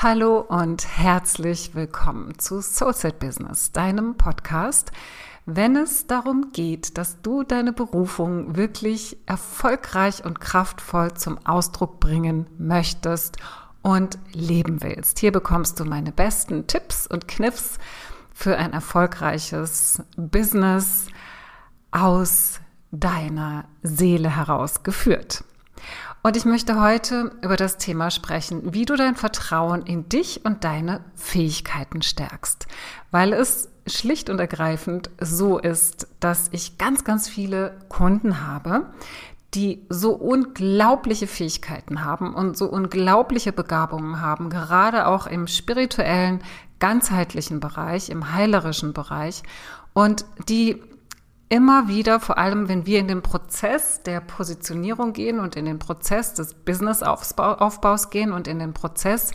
Hallo und herzlich willkommen zu Soulset Business, deinem Podcast, wenn es darum geht, dass du deine Berufung wirklich erfolgreich und kraftvoll zum Ausdruck bringen möchtest und leben willst. Hier bekommst du meine besten Tipps und Kniffs für ein erfolgreiches Business aus deiner Seele heraus geführt. Und ich möchte heute über das Thema sprechen, wie du dein Vertrauen in dich und deine Fähigkeiten stärkst. Weil es schlicht und ergreifend so ist, dass ich ganz, ganz viele Kunden habe, die so unglaubliche Fähigkeiten haben und so unglaubliche Begabungen haben, gerade auch im spirituellen, ganzheitlichen Bereich, im heilerischen Bereich und die immer wieder, vor allem wenn wir in den Prozess der Positionierung gehen und in den Prozess des Business-Aufbaus gehen und in den Prozess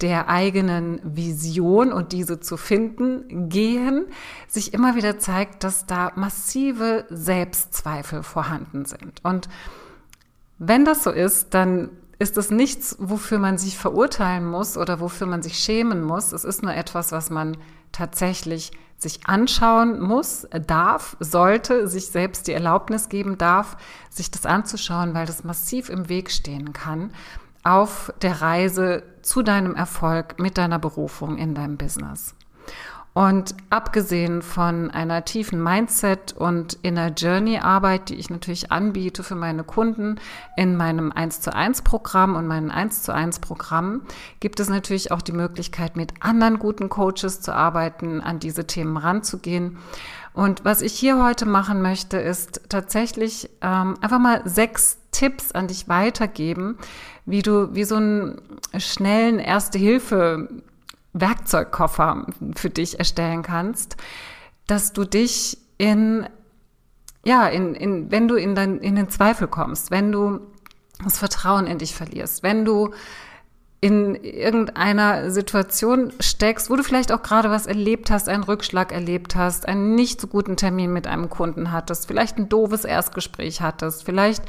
der eigenen Vision und diese zu finden gehen, sich immer wieder zeigt, dass da massive Selbstzweifel vorhanden sind. Und wenn das so ist, dann ist es nichts, wofür man sich verurteilen muss oder wofür man sich schämen muss. Es ist nur etwas, was man tatsächlich sich anschauen muss, darf, sollte, sich selbst die Erlaubnis geben darf, sich das anzuschauen, weil das massiv im Weg stehen kann auf der Reise zu deinem Erfolg mit deiner Berufung in deinem Business. Und abgesehen von einer tiefen Mindset- und Inner Journey-Arbeit, die ich natürlich anbiete für meine Kunden in meinem 1 zu 1 Programm und meinen 1 zu 1 Programm, gibt es natürlich auch die Möglichkeit, mit anderen guten Coaches zu arbeiten, an diese Themen ranzugehen. Und was ich hier heute machen möchte, ist tatsächlich ähm, einfach mal sechs Tipps an dich weitergeben, wie du wie so einen schnellen Erste-Hilfe Werkzeugkoffer für dich erstellen kannst, dass du dich in, ja, in, in, wenn du in, dein, in den Zweifel kommst, wenn du das Vertrauen in dich verlierst, wenn du in irgendeiner Situation steckst, wo du vielleicht auch gerade was erlebt hast, einen Rückschlag erlebt hast, einen nicht so guten Termin mit einem Kunden hattest, vielleicht ein doofes Erstgespräch hattest, vielleicht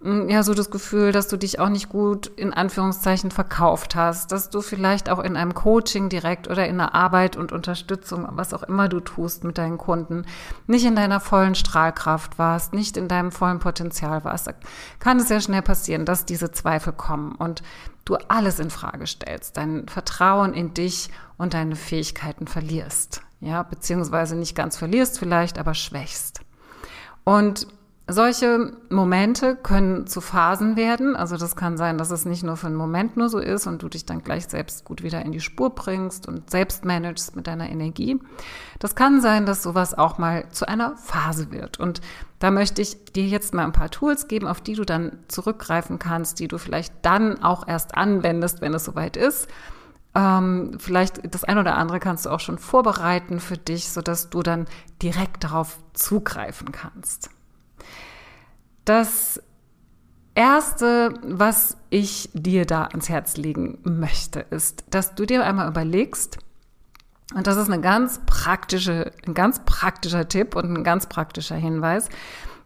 hm, ja so das Gefühl, dass du dich auch nicht gut in Anführungszeichen verkauft hast, dass du vielleicht auch in einem Coaching direkt oder in der Arbeit und Unterstützung, was auch immer du tust mit deinen Kunden, nicht in deiner vollen Strahlkraft warst, nicht in deinem vollen Potenzial warst, da kann es sehr schnell passieren, dass diese Zweifel kommen. Und du alles in Frage stellst, dein Vertrauen in dich und deine Fähigkeiten verlierst. Ja, beziehungsweise nicht ganz verlierst vielleicht, aber schwächst. Und solche Momente können zu Phasen werden. Also das kann sein, dass es nicht nur für einen Moment nur so ist und du dich dann gleich selbst gut wieder in die Spur bringst und selbst managst mit deiner Energie. Das kann sein, dass sowas auch mal zu einer Phase wird. Und da möchte ich dir jetzt mal ein paar Tools geben, auf die du dann zurückgreifen kannst, die du vielleicht dann auch erst anwendest, wenn es soweit ist. Ähm, vielleicht das eine oder andere kannst du auch schon vorbereiten für dich, sodass du dann direkt darauf zugreifen kannst. Das Erste, was ich dir da ans Herz legen möchte, ist, dass du dir einmal überlegst, und das ist eine ganz praktische, ein ganz praktischer Tipp und ein ganz praktischer Hinweis,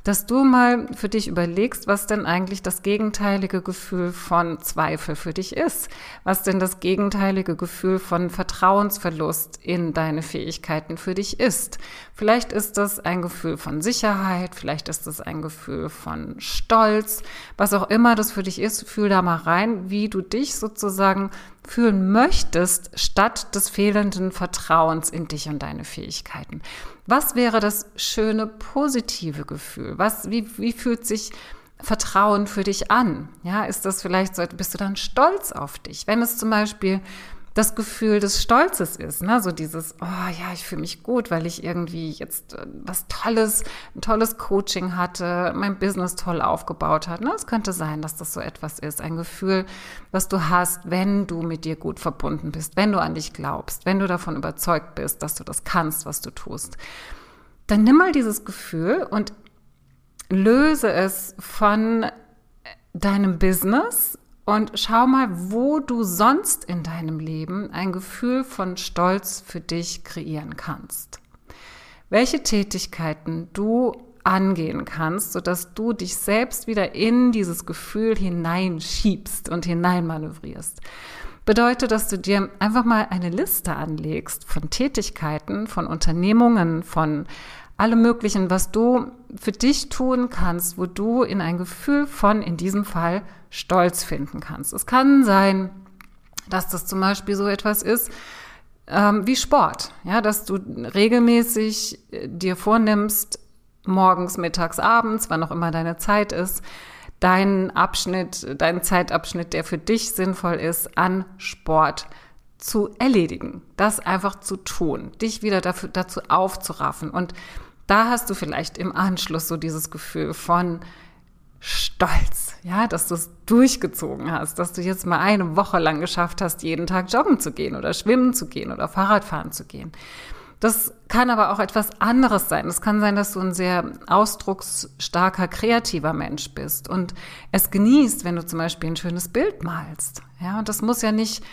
dass du mal für dich überlegst, was denn eigentlich das gegenteilige Gefühl von Zweifel für dich ist, was denn das gegenteilige Gefühl von Vertrauensverlust in deine Fähigkeiten für dich ist. Vielleicht ist das ein Gefühl von Sicherheit, vielleicht ist das ein Gefühl von Stolz, was auch immer das für dich ist, fühl da mal rein, wie du dich sozusagen fühlen möchtest, statt des fehlenden Vertrauens in dich und deine Fähigkeiten. Was wäre das schöne, positive Gefühl? Was, wie, wie fühlt sich Vertrauen für dich an? Ja, ist das vielleicht so, bist du dann stolz auf dich? Wenn es zum Beispiel das Gefühl des Stolzes ist, ne? so dieses, oh ja, ich fühle mich gut, weil ich irgendwie jetzt äh, was Tolles, ein tolles Coaching hatte, mein Business toll aufgebaut hat. Ne? Es könnte sein, dass das so etwas ist, ein Gefühl, was du hast, wenn du mit dir gut verbunden bist, wenn du an dich glaubst, wenn du davon überzeugt bist, dass du das kannst, was du tust. Dann nimm mal dieses Gefühl und löse es von deinem Business und schau mal, wo du sonst in deinem Leben ein Gefühl von Stolz für dich kreieren kannst. Welche Tätigkeiten du angehen kannst, sodass du dich selbst wieder in dieses Gefühl hineinschiebst und hineinmanövrierst. Bedeutet, dass du dir einfach mal eine Liste anlegst von Tätigkeiten, von Unternehmungen, von allem Möglichen, was du für dich tun kannst, wo du in ein Gefühl von, in diesem Fall, Stolz finden kannst. Es kann sein, dass das zum Beispiel so etwas ist, ähm, wie Sport, ja, dass du regelmäßig äh, dir vornimmst, morgens, mittags, abends, wann auch immer deine Zeit ist, deinen Abschnitt, deinen Zeitabschnitt, der für dich sinnvoll ist, an Sport zu erledigen, das einfach zu tun, dich wieder dafür, dazu aufzuraffen. Und da hast du vielleicht im Anschluss so dieses Gefühl von Stolz, ja, dass du es durchgezogen hast, dass du jetzt mal eine Woche lang geschafft hast, jeden Tag joggen zu gehen oder schwimmen zu gehen oder Fahrradfahren zu gehen. Das kann aber auch etwas anderes sein. Es kann sein, dass du ein sehr ausdrucksstarker, kreativer Mensch bist und es genießt, wenn du zum Beispiel ein schönes Bild malst. Ja, und das muss ja nicht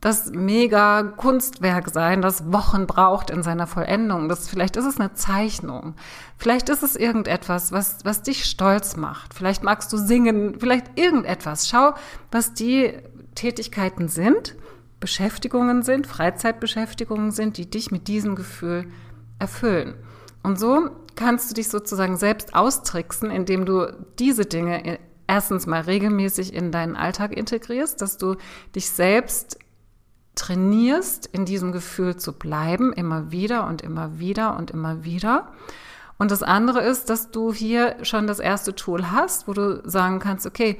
das mega Kunstwerk sein, das Wochen braucht in seiner Vollendung. Das, vielleicht ist es eine Zeichnung. Vielleicht ist es irgendetwas, was, was dich stolz macht. Vielleicht magst du singen, vielleicht irgendetwas. Schau, was die Tätigkeiten sind, Beschäftigungen sind, Freizeitbeschäftigungen sind, die dich mit diesem Gefühl erfüllen. Und so kannst du dich sozusagen selbst austricksen, indem du diese Dinge erstens mal regelmäßig in deinen Alltag integrierst, dass du dich selbst trainierst, in diesem Gefühl zu bleiben, immer wieder und immer wieder und immer wieder. Und das andere ist, dass du hier schon das erste Tool hast, wo du sagen kannst, okay,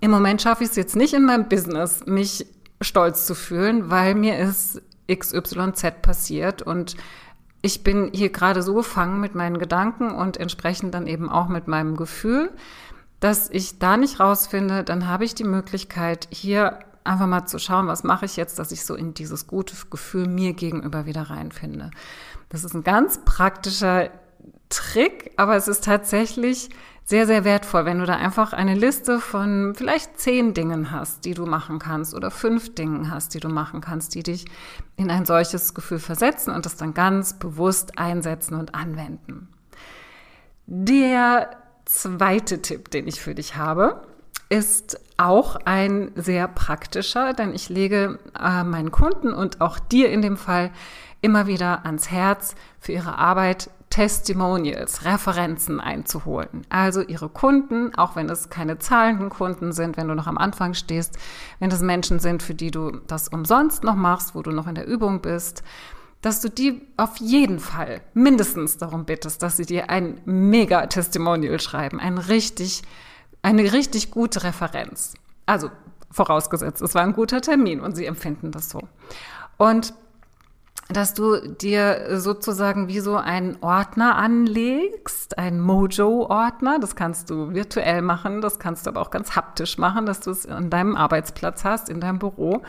im Moment schaffe ich es jetzt nicht in meinem Business, mich stolz zu fühlen, weil mir ist XYZ passiert und ich bin hier gerade so gefangen mit meinen Gedanken und entsprechend dann eben auch mit meinem Gefühl, dass ich da nicht rausfinde, dann habe ich die Möglichkeit, hier einfach mal zu schauen, was mache ich jetzt, dass ich so in dieses gute Gefühl mir gegenüber wieder reinfinde. Das ist ein ganz praktischer Trick, aber es ist tatsächlich sehr, sehr wertvoll, wenn du da einfach eine Liste von vielleicht zehn Dingen hast, die du machen kannst oder fünf Dingen hast, die du machen kannst, die dich in ein solches Gefühl versetzen und das dann ganz bewusst einsetzen und anwenden. Der zweite Tipp, den ich für dich habe, ist auch ein sehr praktischer, denn ich lege äh, meinen Kunden und auch dir in dem Fall immer wieder ans Herz, für ihre Arbeit Testimonials, Referenzen einzuholen. Also ihre Kunden, auch wenn es keine zahlenden Kunden sind, wenn du noch am Anfang stehst, wenn das Menschen sind, für die du das umsonst noch machst, wo du noch in der Übung bist, dass du die auf jeden Fall mindestens darum bittest, dass sie dir ein mega Testimonial schreiben, ein richtig eine richtig gute Referenz. Also vorausgesetzt, es war ein guter Termin und sie empfinden das so. Und dass du dir sozusagen wie so einen Ordner anlegst, einen Mojo-Ordner. Das kannst du virtuell machen, das kannst du aber auch ganz haptisch machen, dass du es an deinem Arbeitsplatz hast, in deinem Büro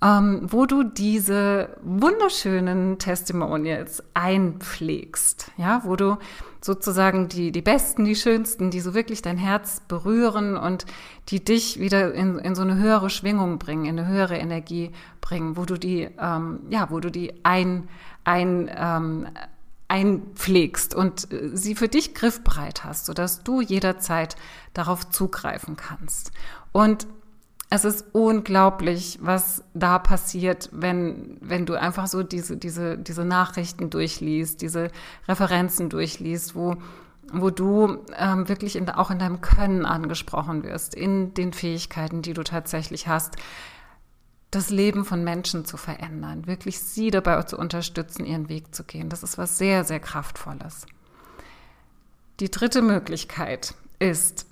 ähm, wo du diese wunderschönen Testimonials einpflegst, ja, wo du sozusagen die, die besten, die schönsten, die so wirklich dein Herz berühren und die dich wieder in, in so eine höhere Schwingung bringen, in eine höhere Energie bringen, wo du die, ähm, ja, wo du die ein, ein, ähm, einpflegst und äh, sie für dich griffbereit hast, sodass du jederzeit darauf zugreifen kannst. Und es ist unglaublich, was da passiert, wenn, wenn du einfach so diese, diese, diese Nachrichten durchliest, diese Referenzen durchliest, wo, wo du ähm, wirklich in, auch in deinem Können angesprochen wirst, in den Fähigkeiten, die du tatsächlich hast, das Leben von Menschen zu verändern, wirklich sie dabei zu unterstützen, ihren Weg zu gehen. Das ist was sehr, sehr Kraftvolles. Die dritte Möglichkeit ist,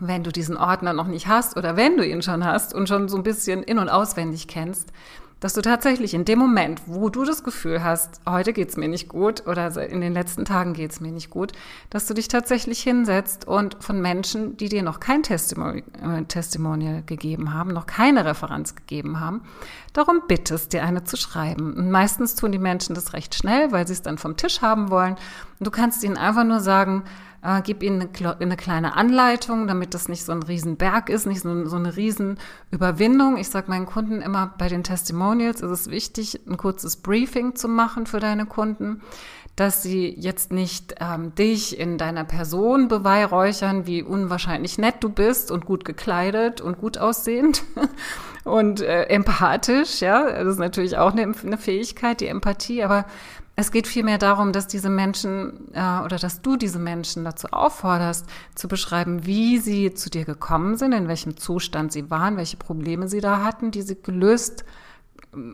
wenn du diesen Ordner noch nicht hast oder wenn du ihn schon hast und schon so ein bisschen in- und auswendig kennst, dass du tatsächlich in dem Moment, wo du das Gefühl hast, heute geht's mir nicht gut oder in den letzten Tagen geht's mir nicht gut, dass du dich tatsächlich hinsetzt und von Menschen, die dir noch kein äh, Testimonial gegeben haben, noch keine Referenz gegeben haben, darum bittest, dir eine zu schreiben. Und meistens tun die Menschen das recht schnell, weil sie es dann vom Tisch haben wollen. Und du kannst ihnen einfach nur sagen, äh, gib ihnen eine, eine, kleine Anleitung, damit das nicht so ein Riesenberg ist, nicht so, so eine Riesenüberwindung. Ich sage meinen Kunden immer, bei den Testimonials ist es wichtig, ein kurzes Briefing zu machen für deine Kunden, dass sie jetzt nicht ähm, dich in deiner Person beweihräuchern, wie unwahrscheinlich nett du bist und gut gekleidet und gut aussehend und äh, empathisch, ja, das ist natürlich auch eine, eine Fähigkeit, die Empathie, aber es geht vielmehr darum, dass diese Menschen äh, oder dass du diese Menschen dazu aufforderst, zu beschreiben, wie sie zu dir gekommen sind, in welchem Zustand sie waren, welche Probleme sie da hatten, die sie gelöst,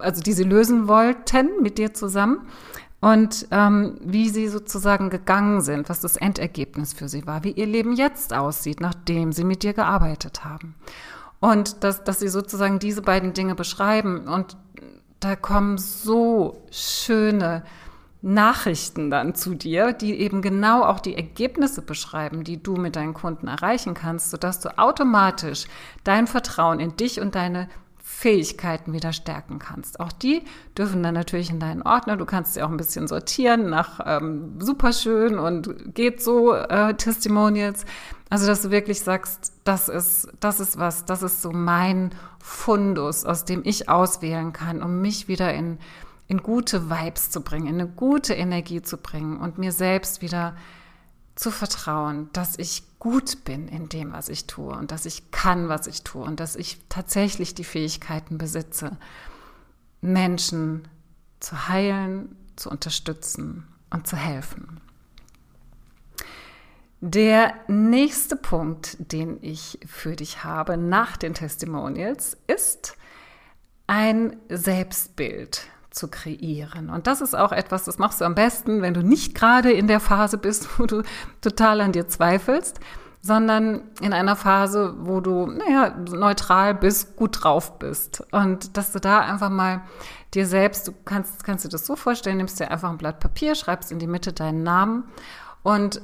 also die sie lösen wollten mit dir zusammen und ähm, wie sie sozusagen gegangen sind, was das Endergebnis für sie war, wie ihr Leben jetzt aussieht, nachdem sie mit dir gearbeitet haben. Und dass, dass sie sozusagen diese beiden Dinge beschreiben und da kommen so schöne Nachrichten dann zu dir, die eben genau auch die Ergebnisse beschreiben, die du mit deinen Kunden erreichen kannst, sodass du automatisch dein Vertrauen in dich und deine Fähigkeiten wieder stärken kannst. Auch die dürfen dann natürlich in deinen Ordner. Du kannst sie auch ein bisschen sortieren nach ähm, superschön und geht so äh, Testimonials. Also, dass du wirklich sagst, das ist, das ist was, das ist so mein Fundus, aus dem ich auswählen kann, um mich wieder in in gute Vibes zu bringen, in eine gute Energie zu bringen und mir selbst wieder zu vertrauen, dass ich gut bin in dem, was ich tue und dass ich kann, was ich tue und dass ich tatsächlich die Fähigkeiten besitze, Menschen zu heilen, zu unterstützen und zu helfen. Der nächste Punkt, den ich für dich habe nach den Testimonials, ist ein Selbstbild zu kreieren. Und das ist auch etwas, das machst du am besten, wenn du nicht gerade in der Phase bist, wo du total an dir zweifelst, sondern in einer Phase, wo du, naja, neutral bist, gut drauf bist. Und dass du da einfach mal dir selbst, du kannst, kannst du das so vorstellen, nimmst dir einfach ein Blatt Papier, schreibst in die Mitte deinen Namen und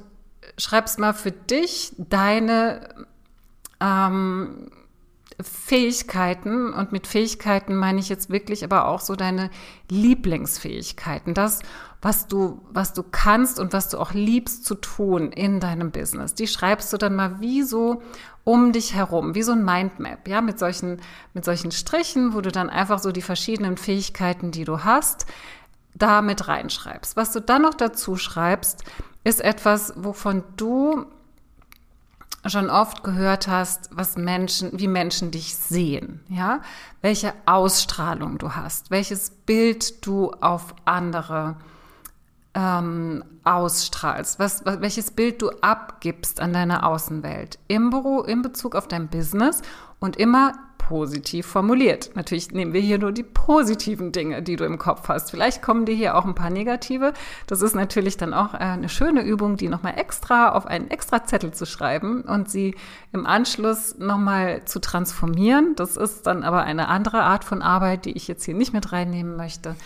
schreibst mal für dich deine ähm, Fähigkeiten und mit Fähigkeiten meine ich jetzt wirklich aber auch so deine Lieblingsfähigkeiten, das, was du, was du kannst und was du auch liebst zu tun in deinem Business. Die schreibst du dann mal wie so um dich herum, wie so ein Mindmap, ja, mit solchen, mit solchen Strichen, wo du dann einfach so die verschiedenen Fähigkeiten, die du hast, da mit reinschreibst. Was du dann noch dazu schreibst, ist etwas, wovon du schon oft gehört hast, was Menschen, wie Menschen dich sehen, ja, welche Ausstrahlung du hast, welches Bild du auf andere ähm, ausstrahlst, was, welches Bild du abgibst an deine Außenwelt. Im Büro, in Bezug auf dein Business und immer positiv formuliert. Natürlich nehmen wir hier nur die positiven Dinge, die du im Kopf hast. Vielleicht kommen dir hier auch ein paar negative. Das ist natürlich dann auch äh, eine schöne Übung, die nochmal extra auf einen extra Zettel zu schreiben und sie im Anschluss nochmal zu transformieren. Das ist dann aber eine andere Art von Arbeit, die ich jetzt hier nicht mit reinnehmen möchte.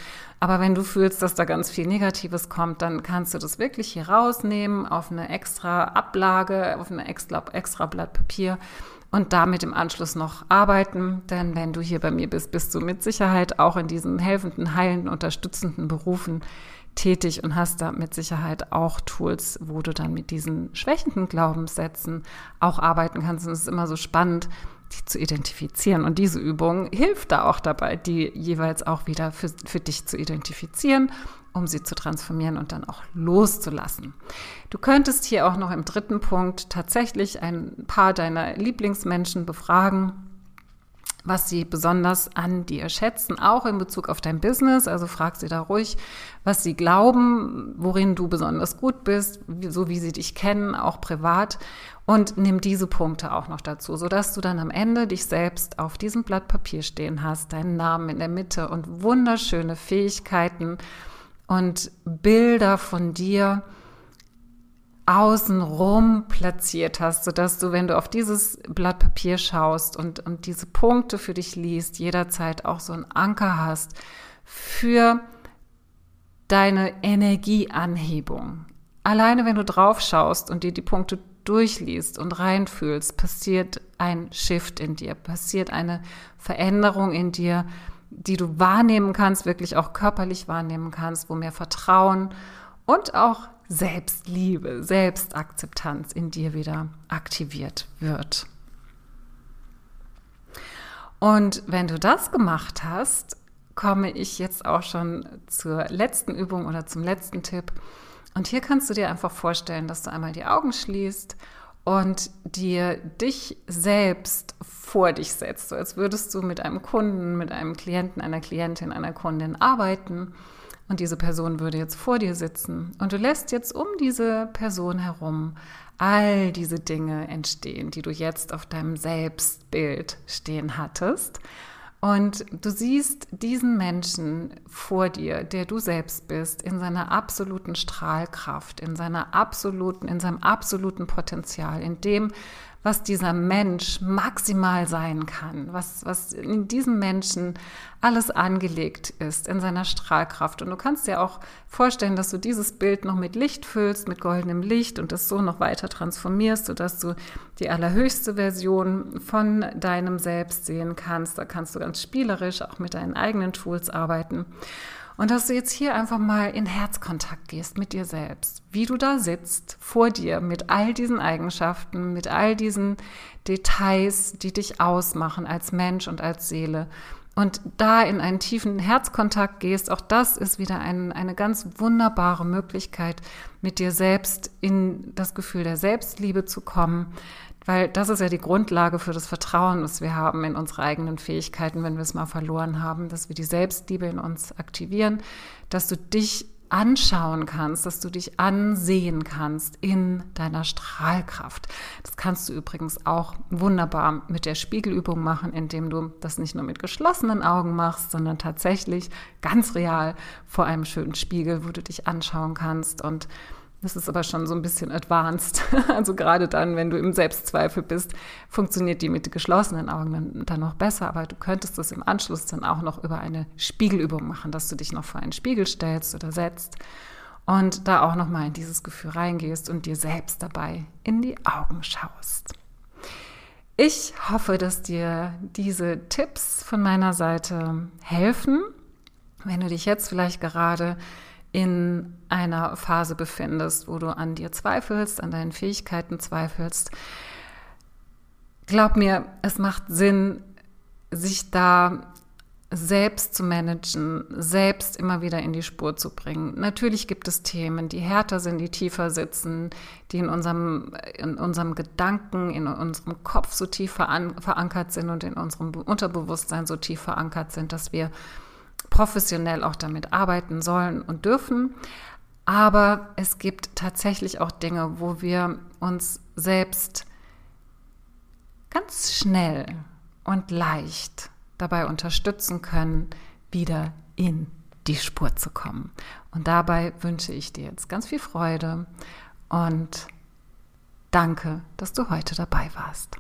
Aber wenn du fühlst, dass da ganz viel Negatives kommt, dann kannst du das wirklich hier rausnehmen auf eine extra Ablage, auf eine extra, extra Blatt Papier und damit im Anschluss noch arbeiten. Denn wenn du hier bei mir bist, bist du mit Sicherheit auch in diesen helfenden, heilenden, unterstützenden Berufen tätig und hast da mit Sicherheit auch Tools, wo du dann mit diesen schwächenden Glaubenssätzen auch arbeiten kannst. Und es ist immer so spannend, die zu identifizieren. Und diese Übung hilft da auch dabei, die jeweils auch wieder für, für dich zu identifizieren um sie zu transformieren und dann auch loszulassen. Du könntest hier auch noch im dritten Punkt tatsächlich ein paar deiner Lieblingsmenschen befragen, was sie besonders an dir schätzen, auch in Bezug auf dein Business. Also frag sie da ruhig, was sie glauben, worin du besonders gut bist, so wie sie dich kennen, auch privat. Und nimm diese Punkte auch noch dazu, sodass du dann am Ende dich selbst auf diesem Blatt Papier stehen hast, deinen Namen in der Mitte und wunderschöne Fähigkeiten, und Bilder von dir außenrum platziert hast, sodass du, wenn du auf dieses Blatt Papier schaust und, und diese Punkte für dich liest, jederzeit auch so einen Anker hast für deine Energieanhebung. Alleine wenn du drauf schaust und dir die Punkte durchliest und reinfühlst, passiert ein Shift in dir, passiert eine Veränderung in dir, die du wahrnehmen kannst, wirklich auch körperlich wahrnehmen kannst, wo mehr Vertrauen und auch Selbstliebe, Selbstakzeptanz in dir wieder aktiviert wird. Und wenn du das gemacht hast, komme ich jetzt auch schon zur letzten Übung oder zum letzten Tipp. Und hier kannst du dir einfach vorstellen, dass du einmal die Augen schließt und dir dich selbst vor dich setzt, so als würdest du mit einem Kunden, mit einem Klienten, einer Klientin, einer Kundin arbeiten und diese Person würde jetzt vor dir sitzen und du lässt jetzt um diese Person herum all diese Dinge entstehen, die du jetzt auf deinem Selbstbild stehen hattest. Und du siehst diesen Menschen vor dir, der du selbst bist, in seiner absoluten Strahlkraft, in seiner absoluten, in seinem absoluten Potenzial, in dem, was dieser Mensch maximal sein kann, was, was in diesem Menschen alles angelegt ist, in seiner Strahlkraft. Und du kannst dir auch vorstellen, dass du dieses Bild noch mit Licht füllst, mit goldenem Licht und das so noch weiter transformierst, sodass du die allerhöchste Version von deinem Selbst sehen kannst. Da kannst du ganz spielerisch auch mit deinen eigenen Tools arbeiten. Und dass du jetzt hier einfach mal in Herzkontakt gehst mit dir selbst, wie du da sitzt vor dir mit all diesen Eigenschaften, mit all diesen Details, die dich ausmachen als Mensch und als Seele. Und da in einen tiefen Herzkontakt gehst, auch das ist wieder ein, eine ganz wunderbare Möglichkeit, mit dir selbst in das Gefühl der Selbstliebe zu kommen, weil das ist ja die Grundlage für das Vertrauen, das wir haben in unsere eigenen Fähigkeiten, wenn wir es mal verloren haben, dass wir die Selbstliebe in uns aktivieren, dass du dich anschauen kannst, dass du dich ansehen kannst in deiner Strahlkraft. Das kannst du übrigens auch wunderbar mit der Spiegelübung machen, indem du das nicht nur mit geschlossenen Augen machst, sondern tatsächlich ganz real vor einem schönen Spiegel, wo du dich anschauen kannst und das ist aber schon so ein bisschen advanced. Also gerade dann, wenn du im Selbstzweifel bist, funktioniert die mit geschlossenen Augen dann, noch besser. Aber du könntest das im Anschluss dann auch noch über eine Spiegelübung machen, dass du dich noch vor einen Spiegel stellst oder setzt und da auch noch mal in dieses Gefühl reingehst und dir selbst dabei in die Augen schaust. Ich hoffe, dass dir diese Tipps von meiner Seite helfen. Wenn du dich jetzt vielleicht gerade in einer Phase befindest, wo du an dir zweifelst, an deinen Fähigkeiten zweifelst, glaub mir, es macht Sinn, sich da selbst zu managen, selbst immer wieder in die Spur zu bringen. Natürlich gibt es Themen, die härter sind, die tiefer sitzen, die in unserem, in unserem Gedanken, in unserem Kopf so tief verankert sind und in unserem Unterbewusstsein so tief verankert sind, dass wir professionell auch damit arbeiten sollen und dürfen. Aber es gibt tatsächlich auch Dinge, wo wir uns selbst ganz schnell und leicht dabei unterstützen können, wieder in die Spur zu kommen. Und dabei wünsche ich dir jetzt ganz viel Freude und danke, dass du heute dabei warst.